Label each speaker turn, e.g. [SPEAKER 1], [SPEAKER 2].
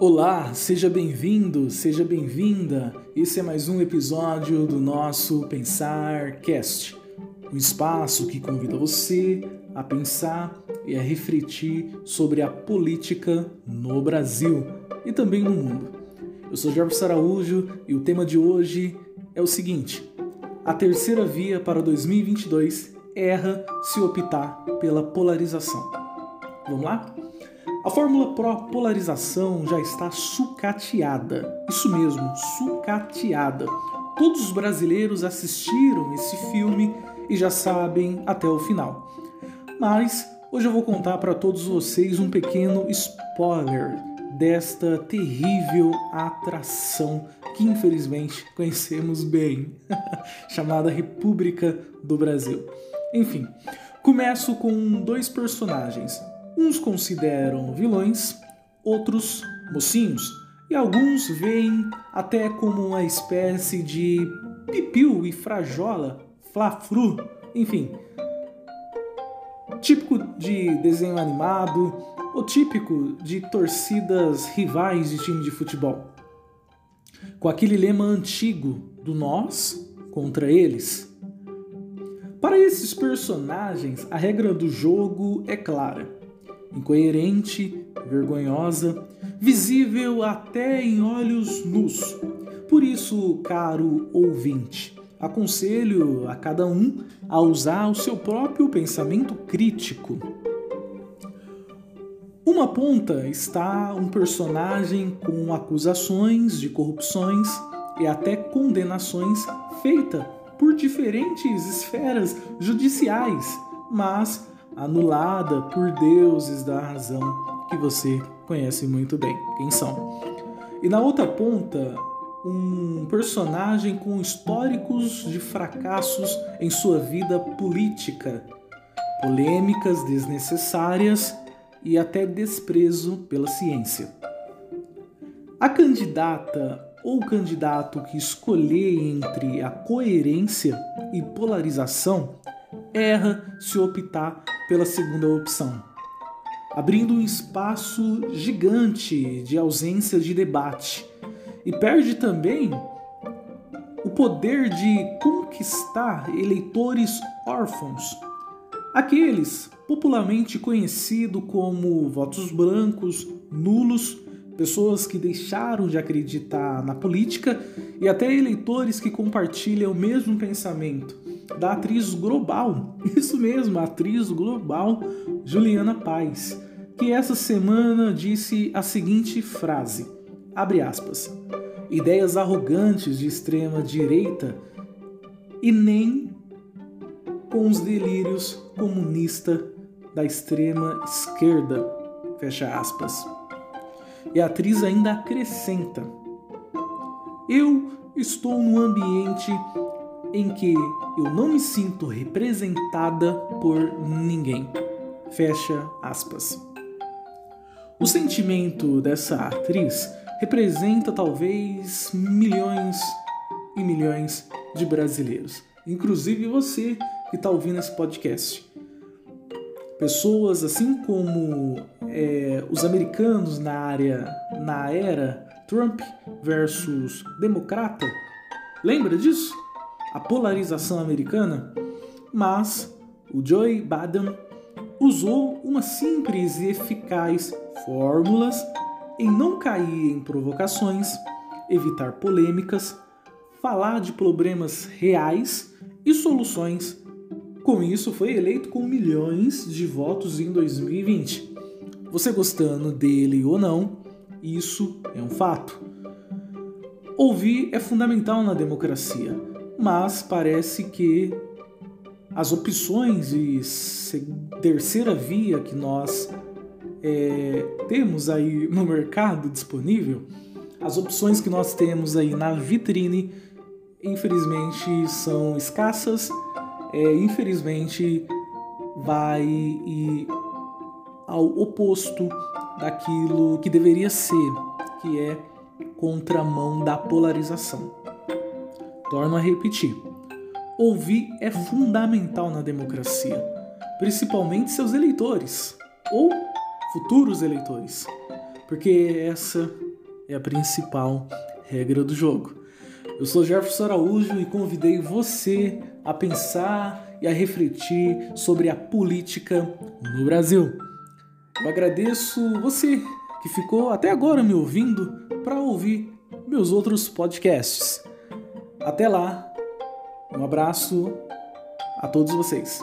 [SPEAKER 1] Olá, seja bem-vindo, seja bem-vinda. Esse é mais um episódio do nosso Pensar Cast, um espaço que convida você a pensar e a refletir sobre a política no Brasil e também no mundo. Eu sou Jorge Araújo e o tema de hoje é o seguinte: a terceira via para 2022 erra se optar pela polarização. Vamos lá? A fórmula pró-polarização já está sucateada. Isso mesmo, sucateada. Todos os brasileiros assistiram esse filme e já sabem até o final. Mas hoje eu vou contar para todos vocês um pequeno spoiler desta terrível atração que infelizmente conhecemos bem, chamada República do Brasil. Enfim, começo com dois personagens, Uns consideram vilões, outros mocinhos, e alguns veem até como uma espécie de pipiu e frajola, flafru, enfim. Típico de desenho animado ou típico de torcidas rivais de time de futebol. Com aquele lema antigo do nós contra eles. Para esses personagens, a regra do jogo é clara incoerente, vergonhosa, visível até em olhos nus. Por isso, caro ouvinte, aconselho a cada um a usar o seu próprio pensamento crítico. Uma ponta está um personagem com acusações de corrupções e até condenações feitas por diferentes esferas judiciais, mas anulada por deuses da razão que você conhece muito bem. Quem são? E na outra ponta, um personagem com históricos de fracassos em sua vida política, polêmicas desnecessárias e até desprezo pela ciência. A candidata ou candidato que escolher entre a coerência e polarização erra se optar pela segunda opção, abrindo um espaço gigante de ausência de debate. E perde também o poder de conquistar eleitores órfãos, aqueles popularmente conhecidos como votos brancos, nulos, pessoas que deixaram de acreditar na política e até eleitores que compartilham o mesmo pensamento da atriz global, isso mesmo, atriz global Juliana Paz, que essa semana disse a seguinte frase: abre aspas. Ideias arrogantes de extrema direita e nem com os delírios comunista da extrema esquerda. Fecha aspas. E a atriz ainda acrescenta: Eu estou num ambiente em que eu não me sinto representada por ninguém. Fecha aspas. O sentimento dessa atriz representa talvez milhões e milhões de brasileiros, inclusive você que está ouvindo esse podcast. Pessoas assim como é, os americanos na área, na era Trump versus democrata, lembra disso? A polarização americana, mas o Joe Biden usou uma simples e eficaz fórmulas em não cair em provocações, evitar polêmicas, falar de problemas reais e soluções. Com isso, foi eleito com milhões de votos em 2020. Você gostando dele ou não, isso é um fato. Ouvir é fundamental na democracia mas parece que as opções de terceira via que nós é, temos aí no mercado disponível, as opções que nós temos aí na vitrine, infelizmente são escassas, é, infelizmente vai ao oposto daquilo que deveria ser, que é contramão da polarização. Torno a repetir: ouvir é fundamental na democracia, principalmente seus eleitores ou futuros eleitores, porque essa é a principal regra do jogo. Eu sou Jefferson Araújo e convidei você a pensar e a refletir sobre a política no Brasil. Eu agradeço você que ficou até agora me ouvindo para ouvir meus outros podcasts. Até lá, um abraço a todos vocês.